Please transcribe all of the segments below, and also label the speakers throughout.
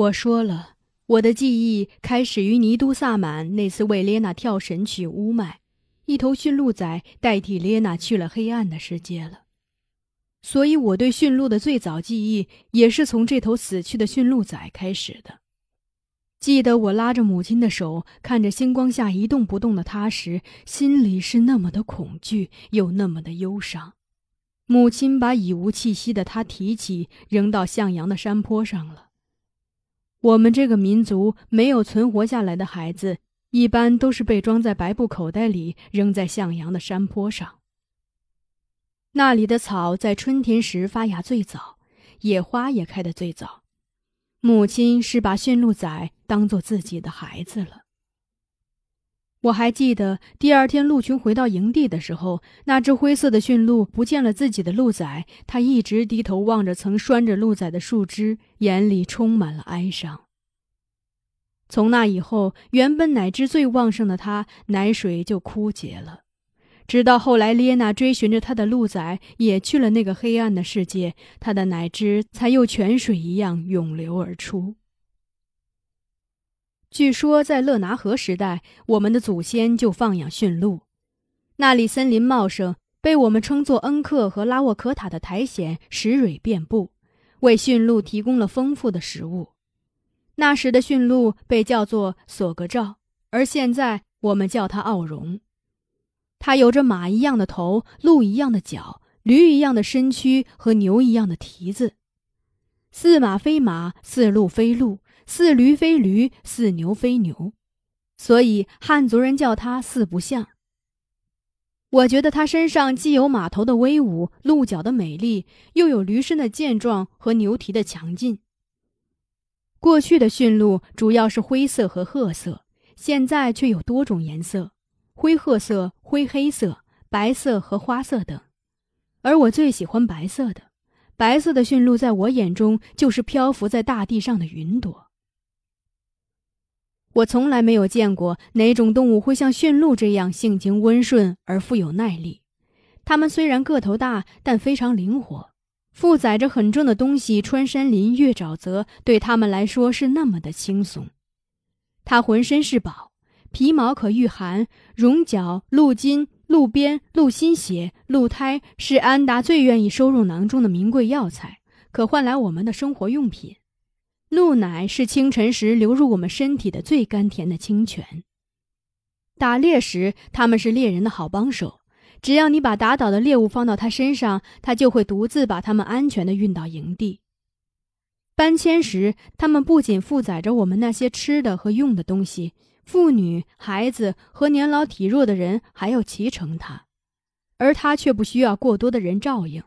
Speaker 1: 我说了，我的记忆开始于尼都萨满那次为列娜跳神曲乌麦，一头驯鹿仔代替列娜去了黑暗的世界了。所以，我对驯鹿的最早记忆也是从这头死去的驯鹿仔开始的。记得我拉着母亲的手，看着星光下一动不动的他时，心里是那么的恐惧，又那么的忧伤。母亲把已无气息的他提起，扔到向阳的山坡上了。我们这个民族没有存活下来的孩子，一般都是被装在白布口袋里，扔在向阳的山坡上。那里的草在春天时发芽最早，野花也开得最早。母亲是把驯鹿仔当做自己的孩子了。我还记得第二天鹿群回到营地的时候，那只灰色的驯鹿不见了自己的鹿仔，它一直低头望着曾拴着鹿仔的树枝，眼里充满了哀伤。从那以后，原本奶汁最旺盛的它，奶水就枯竭了。直到后来，列娜追寻着她的鹿仔也去了那个黑暗的世界，它的奶汁才又泉水一样涌流而出。据说，在勒拿河时代，我们的祖先就放养驯鹿，那里森林茂盛，被我们称作恩克和拉沃可塔的苔藓石蕊遍布，为驯鹿提供了丰富的食物。那时的驯鹿被叫做索格照，而现在我们叫它奥荣。它有着马一样的头、鹿一样的脚、驴一样的身躯和牛一样的蹄子，似马非马，似鹿非鹿，似驴非驴，似牛非牛，所以汉族人叫它四不像。我觉得它身上既有马头的威武、鹿角的美丽，又有驴身的健壮和牛蹄的强劲。过去的驯鹿主要是灰色和褐色，现在却有多种颜色。灰褐色、灰黑色、白色和花色等，而我最喜欢白色的。白色的驯鹿在我眼中就是漂浮在大地上的云朵。我从来没有见过哪种动物会像驯鹿这样性情温顺而富有耐力。它们虽然个头大，但非常灵活。负载着很重的东西穿山林、越沼泽，对它们来说是那么的轻松。它浑身是宝。皮毛可御寒，绒角、鹿筋、鹿鞭、鹿心血、鹿胎是安达最愿意收入囊中的名贵药材，可换来我们的生活用品。鹿奶是清晨时流入我们身体的最甘甜的清泉。打猎时，它们是猎人的好帮手，只要你把打倒的猎物放到它身上，它就会独自把它们安全地运到营地。搬迁时，它们不仅负载着我们那些吃的和用的东西。妇女、孩子和年老体弱的人还要骑乘它，而它却不需要过多的人照应。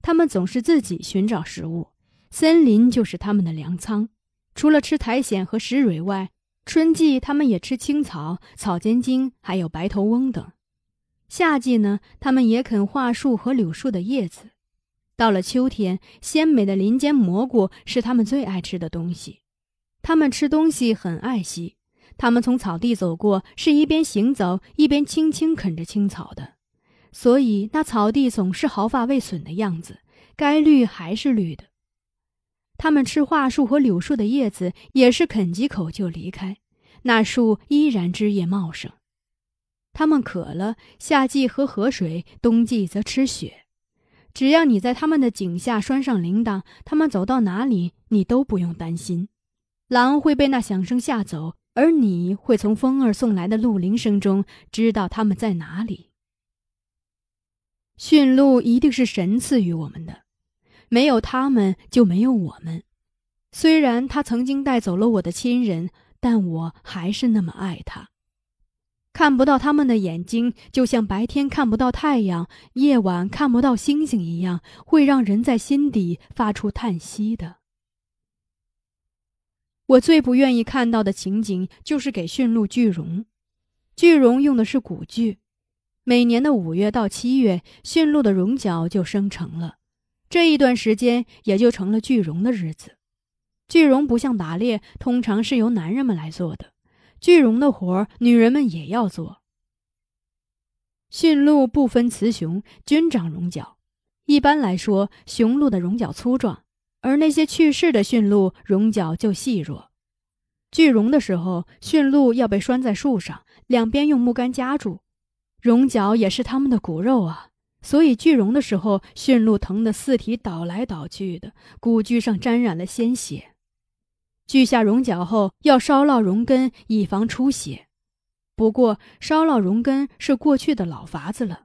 Speaker 1: 他们总是自己寻找食物，森林就是他们的粮仓。除了吃苔藓和石蕊外，春季他们也吃青草、草尖茎，还有白头翁等。夏季呢，他们也啃桦树和柳树的叶子。到了秋天，鲜美的林间蘑菇是他们最爱吃的东西。他们吃东西很爱惜。他们从草地走过，是一边行走一边轻轻啃着青草的，所以那草地总是毫发未损的样子，该绿还是绿的。他们吃桦树和柳树的叶子，也是啃几口就离开，那树依然枝叶茂盛。他们渴了，夏季喝河水，冬季则吃雪。只要你在他们的颈下拴上铃铛，他们走到哪里，你都不用担心，狼会被那响声吓走。而你会从风儿送来的鹿铃声中知道他们在哪里。驯鹿一定是神赐予我们的，没有他们就没有我们。虽然他曾经带走了我的亲人，但我还是那么爱他。看不到他们的眼睛，就像白天看不到太阳，夜晚看不到星星一样，会让人在心底发出叹息的。我最不愿意看到的情景就是给驯鹿聚绒。聚绒用的是骨锯，每年的五月到七月，驯鹿的绒角就生成了，这一段时间也就成了聚绒的日子。聚绒不像打猎，通常是由男人们来做的，聚绒的活女人们也要做。驯鹿不分雌雄，均长绒角。一般来说，雄鹿的绒角粗壮。而那些去世的驯鹿绒角就细弱。聚绒的时候，驯鹿要被拴在树上，两边用木杆夹住，绒角也是它们的骨肉啊。所以聚绒的时候，驯鹿疼得四蹄倒来倒去的，骨具上沾染了鲜血。锯下绒角后，要烧烙绒根，以防出血。不过，烧烙绒根是过去的老法子了。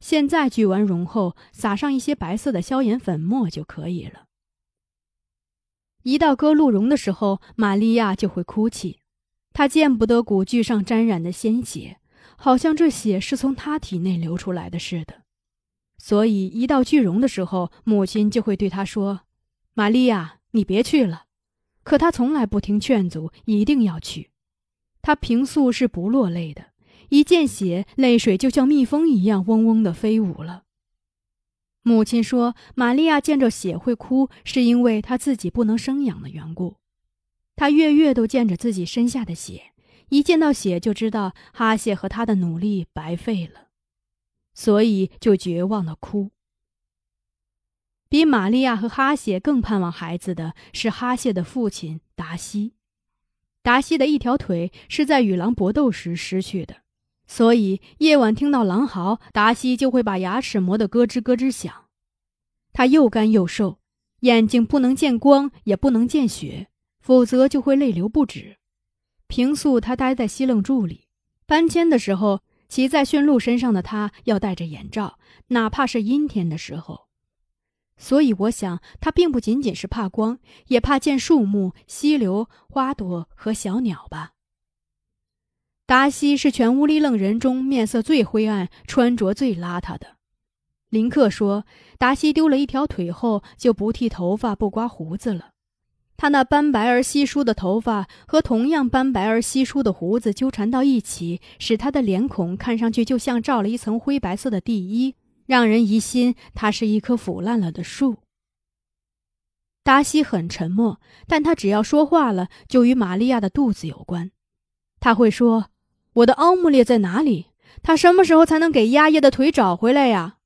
Speaker 1: 现在锯完绒后，撒上一些白色的消炎粉末就可以了。一到割鹿茸的时候，玛利亚就会哭泣，她见不得骨具上沾染的鲜血，好像这血是从她体内流出来的似的。所以，一到锯茸的时候，母亲就会对他说：“玛利亚，你别去了。”可他从来不听劝阻，一定要去。他平素是不落泪的。一见血，泪水就像蜜蜂一样嗡嗡的飞舞了。母亲说：“玛利亚见着血会哭，是因为她自己不能生养的缘故。她月月都见着自己身下的血，一见到血就知道哈谢和他的努力白费了，所以就绝望的哭。比玛利亚和哈谢更盼望孩子的是哈谢的父亲达西。达西的一条腿是在与狼搏斗时失去的。”所以夜晚听到狼嚎，达西就会把牙齿磨得咯吱咯吱响。他又干又瘦，眼睛不能见光，也不能见血，否则就会泪流不止。平素他待在西楞柱里，搬迁的时候，骑在驯鹿身上的他要戴着眼罩，哪怕是阴天的时候。所以我想，他并不仅仅是怕光，也怕见树木、溪流、花朵和小鸟吧。达西是全乌里楞人中面色最灰暗、穿着最邋遢的。林克说，达西丢了一条腿后就不剃头发、不刮胡子了。他那斑白而稀疏的头发和同样斑白而稀疏的胡子纠缠到一起，使他的脸孔看上去就像罩了一层灰白色的地衣，让人疑心他是一棵腐烂了的树。达西很沉默，但他只要说话了，就与玛利亚的肚子有关。他会说。我的奥姆列在哪里？他什么时候才能给亚叶的腿找回来呀？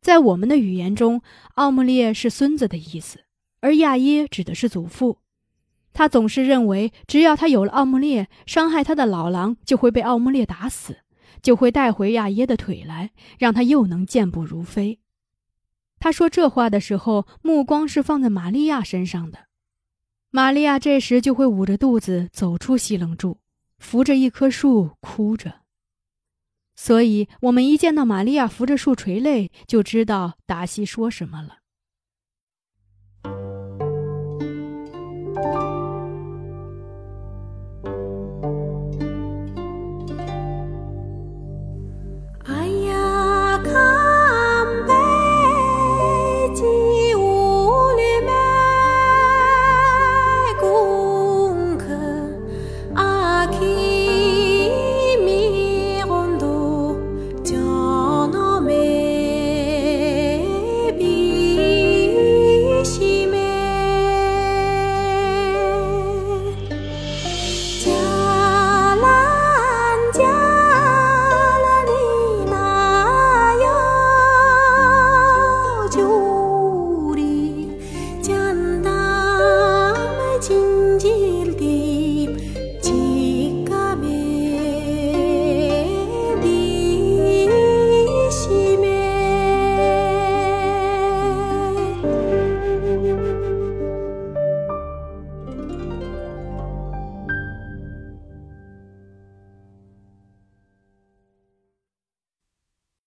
Speaker 1: 在我们的语言中，奥姆列是孙子的意思，而亚耶指的是祖父。他总是认为，只要他有了奥姆列，伤害他的老狼就会被奥姆列打死，就会带回亚耶的腿来，让他又能健步如飞。他说这话的时候，目光是放在玛利亚身上的。玛利亚这时就会捂着肚子走出西楞柱。扶着一棵树哭着，所以我们一见到玛利亚扶着树垂泪，就知道达西说什么了。